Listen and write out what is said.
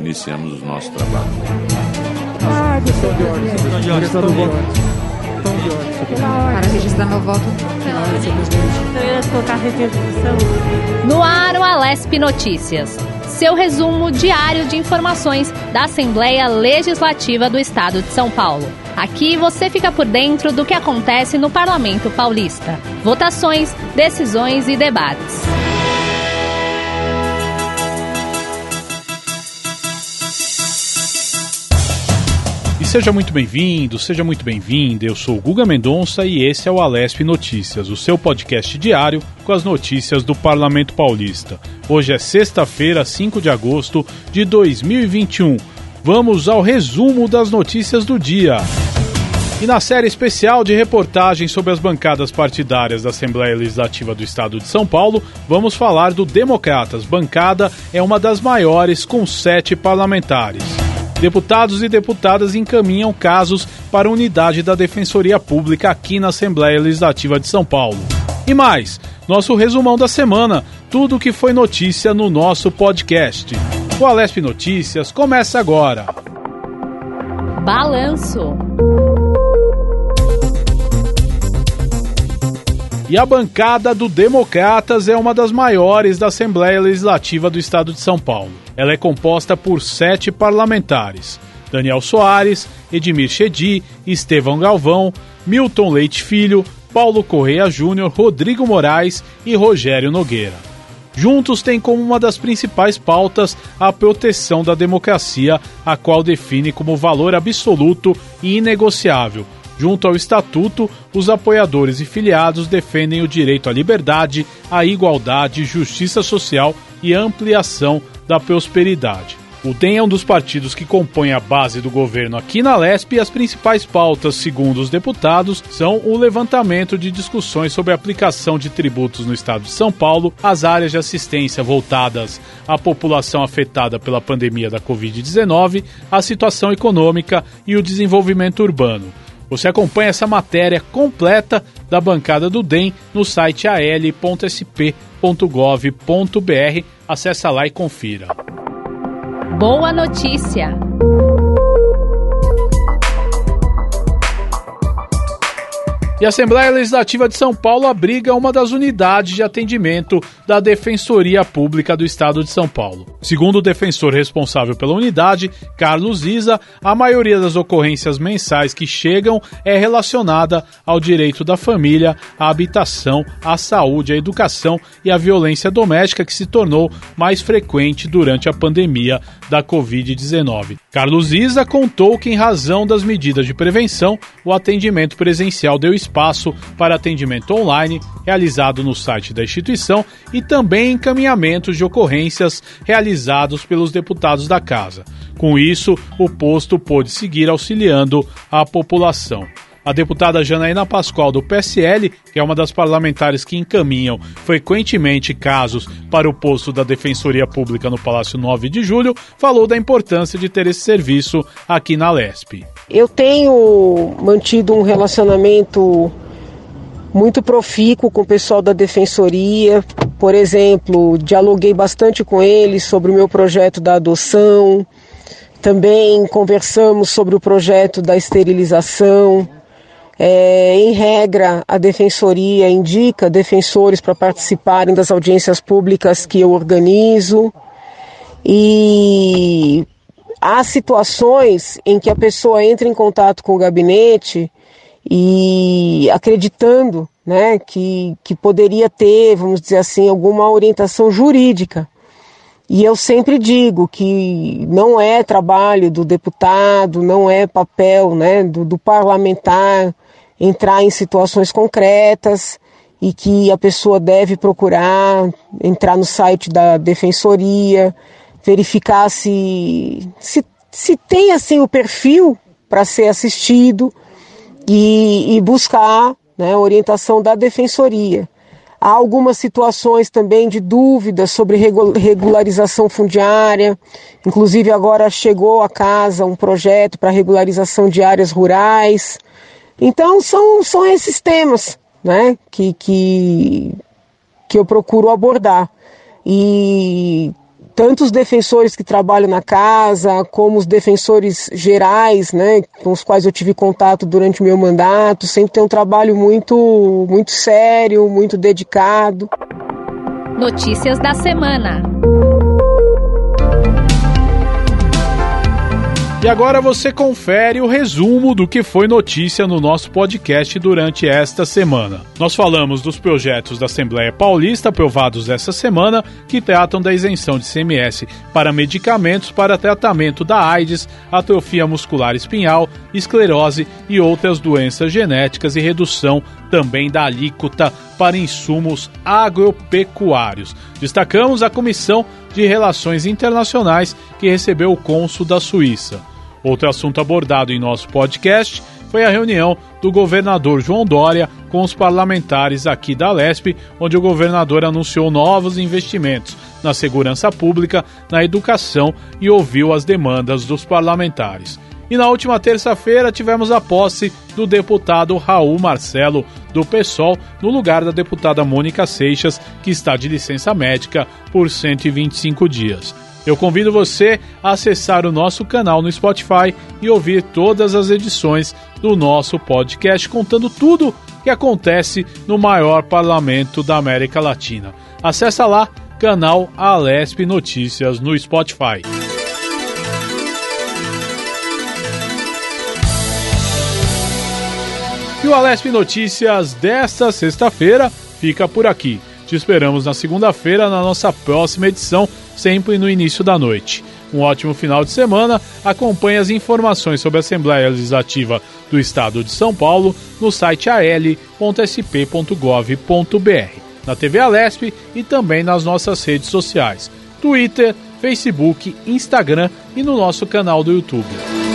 Iniciamos o nosso trabalho. Ah, questão de ordem. Questão de ordem. Questão de ordem. Para registrar meu voto. Eu ia colocar requisição. No ar, o Alesp Notícias. Seu resumo diário de informações da Assembleia Legislativa do Estado de São Paulo. Aqui você fica por dentro do que acontece no Parlamento Paulista. Votações, decisões e debates. Seja muito bem-vindo, seja muito bem-vinda. Eu sou Guga Mendonça e esse é o Alesp Notícias, o seu podcast diário com as notícias do Parlamento Paulista. Hoje é sexta-feira, 5 de agosto de 2021. Vamos ao resumo das notícias do dia. E na série especial de reportagens sobre as bancadas partidárias da Assembleia Legislativa do Estado de São Paulo, vamos falar do Democratas. Bancada é uma das maiores, com sete parlamentares. Deputados e deputadas encaminham casos para a unidade da Defensoria Pública aqui na Assembleia Legislativa de São Paulo. E mais, nosso resumão da semana, tudo o que foi notícia no nosso podcast. O Alesp Notícias começa agora. Balanço. E a bancada do Democratas é uma das maiores da Assembleia Legislativa do Estado de São Paulo. Ela é composta por sete parlamentares: Daniel Soares, Edmir Chedi, Estevão Galvão, Milton Leite Filho, Paulo Correia Júnior, Rodrigo Moraes e Rogério Nogueira. Juntos têm como uma das principais pautas a proteção da democracia, a qual define como valor absoluto e inegociável Junto ao Estatuto, os apoiadores e filiados defendem o direito à liberdade, à igualdade, justiça social e ampliação da prosperidade. O DEM é um dos partidos que compõem a base do governo aqui na Lesp e as principais pautas, segundo os deputados, são o levantamento de discussões sobre a aplicação de tributos no estado de São Paulo, as áreas de assistência voltadas à população afetada pela pandemia da Covid-19, a situação econômica e o desenvolvimento urbano. Você acompanha essa matéria completa da bancada do DEM no site al.sp.gov.br. Acesse lá e confira. Boa notícia! E a Assembleia Legislativa de São Paulo abriga uma das unidades de atendimento da Defensoria Pública do Estado de São Paulo. Segundo o defensor responsável pela unidade, Carlos Isa, a maioria das ocorrências mensais que chegam é relacionada ao direito da família, à habitação, à saúde, à educação e à violência doméstica que se tornou mais frequente durante a pandemia da Covid-19. Carlos Isa contou que, em razão das medidas de prevenção, o atendimento presencial deu espaço para atendimento online realizado no site da instituição e também encaminhamentos de ocorrências realizados pelos deputados da casa. Com isso, o posto pôde seguir auxiliando a população. A deputada Janaína Pascoal, do PSL, que é uma das parlamentares que encaminham frequentemente casos para o posto da Defensoria Pública no Palácio 9 de Julho, falou da importância de ter esse serviço aqui na LESP. Eu tenho mantido um relacionamento muito profícuo com o pessoal da Defensoria. Por exemplo, dialoguei bastante com eles sobre o meu projeto da adoção. Também conversamos sobre o projeto da esterilização. É, em regra, a defensoria indica defensores para participarem das audiências públicas que eu organizo. E há situações em que a pessoa entra em contato com o gabinete e acreditando né, que, que poderia ter, vamos dizer assim, alguma orientação jurídica. E eu sempre digo que não é trabalho do deputado, não é papel né, do, do parlamentar entrar em situações concretas e que a pessoa deve procurar entrar no site da defensoria, verificar se, se, se tem assim o perfil para ser assistido e, e buscar né, orientação da defensoria. Há algumas situações também de dúvidas sobre regularização fundiária, inclusive agora chegou a casa um projeto para regularização de áreas rurais. Então são, são esses temas né, que, que que eu procuro abordar. E tanto os defensores que trabalham na casa, como os defensores gerais, né, com os quais eu tive contato durante o meu mandato, sempre tem um trabalho muito, muito sério, muito dedicado. Notícias da semana. E agora você confere o resumo do que foi notícia no nosso podcast durante esta semana. Nós falamos dos projetos da Assembleia Paulista aprovados essa semana que tratam da isenção de CMS para medicamentos para tratamento da AIDS, atrofia muscular espinhal, esclerose e outras doenças genéticas e redução também da alíquota para insumos agropecuários. Destacamos a Comissão de Relações Internacionais que recebeu o cônsul da Suíça. Outro assunto abordado em nosso podcast foi a reunião do governador João Dória com os parlamentares aqui da Lesp, onde o governador anunciou novos investimentos na segurança pública, na educação e ouviu as demandas dos parlamentares. E na última terça-feira tivemos a posse do deputado Raul Marcelo, do PSOL, no lugar da deputada Mônica Seixas, que está de licença médica por 125 dias. Eu convido você a acessar o nosso canal no Spotify e ouvir todas as edições do nosso podcast contando tudo que acontece no maior parlamento da América Latina. Acesse lá canal Alesp Notícias no Spotify. E o Alesp Notícias desta sexta-feira fica por aqui. Te esperamos na segunda-feira na nossa próxima edição sempre no início da noite. Um ótimo final de semana. Acompanhe as informações sobre a Assembleia Legislativa do Estado de São Paulo no site al.sp.gov.br, na TV Alesp e também nas nossas redes sociais: Twitter, Facebook, Instagram e no nosso canal do YouTube.